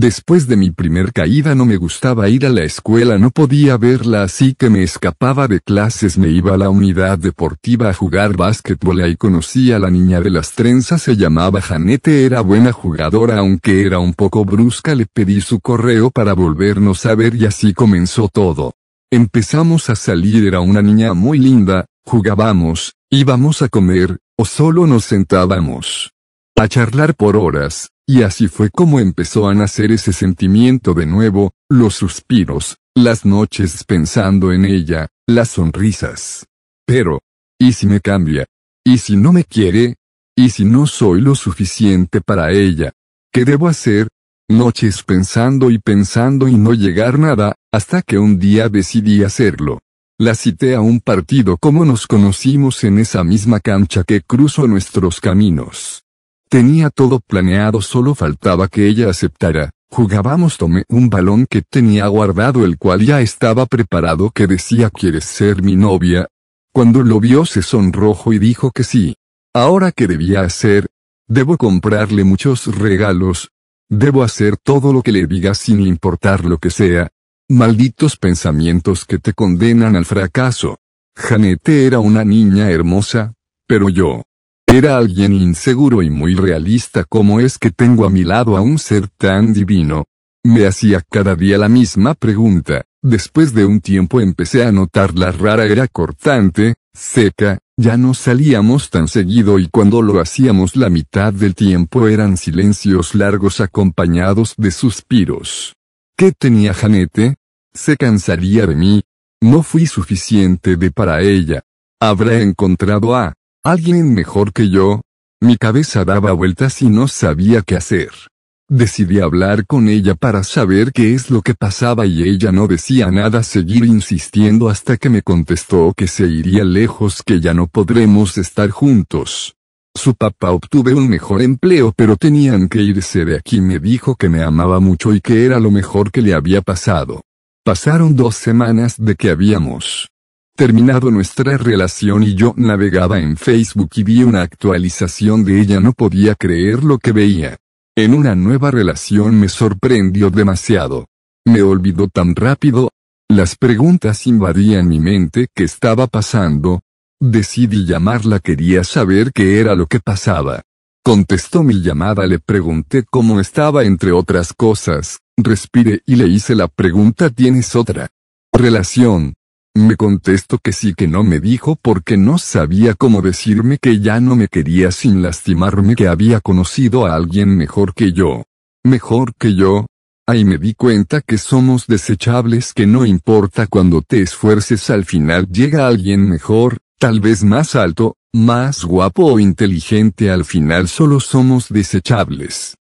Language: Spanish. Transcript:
Después de mi primer caída no me gustaba ir a la escuela, no podía verla así que me escapaba de clases, me iba a la unidad deportiva a jugar básquetbol ahí conocí a la niña de las trenzas, se llamaba Janete, era buena jugadora aunque era un poco brusca, le pedí su correo para volvernos a ver y así comenzó todo. Empezamos a salir, era una niña muy linda, jugábamos, íbamos a comer, o solo nos sentábamos a charlar por horas, y así fue como empezó a nacer ese sentimiento de nuevo, los suspiros, las noches pensando en ella, las sonrisas. Pero, ¿y si me cambia? ¿Y si no me quiere? ¿Y si no soy lo suficiente para ella? ¿Qué debo hacer? Noches pensando y pensando y no llegar nada, hasta que un día decidí hacerlo. La cité a un partido como nos conocimos en esa misma cancha que cruzó nuestros caminos. Tenía todo planeado, solo faltaba que ella aceptara. Jugábamos, tomé un balón que tenía guardado, el cual ya estaba preparado, que decía ¿Quieres ser mi novia? Cuando lo vio se sonrojó y dijo que sí. Ahora qué debía hacer? Debo comprarle muchos regalos. Debo hacer todo lo que le diga sin importar lo que sea. Malditos pensamientos que te condenan al fracaso. Janete era una niña hermosa, pero yo, era alguien inseguro y muy realista como es que tengo a mi lado a un ser tan divino. Me hacía cada día la misma pregunta. Después de un tiempo empecé a notar la rara era cortante, seca, ya no salíamos tan seguido y cuando lo hacíamos la mitad del tiempo eran silencios largos acompañados de suspiros. ¿Qué tenía Janete? Se cansaría de mí. No fui suficiente de para ella. Habrá encontrado a ¿Alguien mejor que yo? Mi cabeza daba vueltas y no sabía qué hacer. Decidí hablar con ella para saber qué es lo que pasaba y ella no decía nada, seguir insistiendo hasta que me contestó que se iría lejos, que ya no podremos estar juntos. Su papá obtuve un mejor empleo pero tenían que irse de aquí, me dijo que me amaba mucho y que era lo mejor que le había pasado. Pasaron dos semanas de que habíamos terminado nuestra relación y yo navegaba en Facebook y vi una actualización de ella no podía creer lo que veía. En una nueva relación me sorprendió demasiado. Me olvidó tan rápido. Las preguntas invadían mi mente qué estaba pasando. Decidí llamarla quería saber qué era lo que pasaba. Contestó mi llamada le pregunté cómo estaba entre otras cosas, respiré y le hice la pregunta ¿tienes otra relación? Me contestó que sí que no me dijo porque no sabía cómo decirme que ya no me quería sin lastimarme que había conocido a alguien mejor que yo. ¿Mejor que yo? Ahí me di cuenta que somos desechables que no importa cuando te esfuerces al final llega alguien mejor, tal vez más alto, más guapo o inteligente al final solo somos desechables.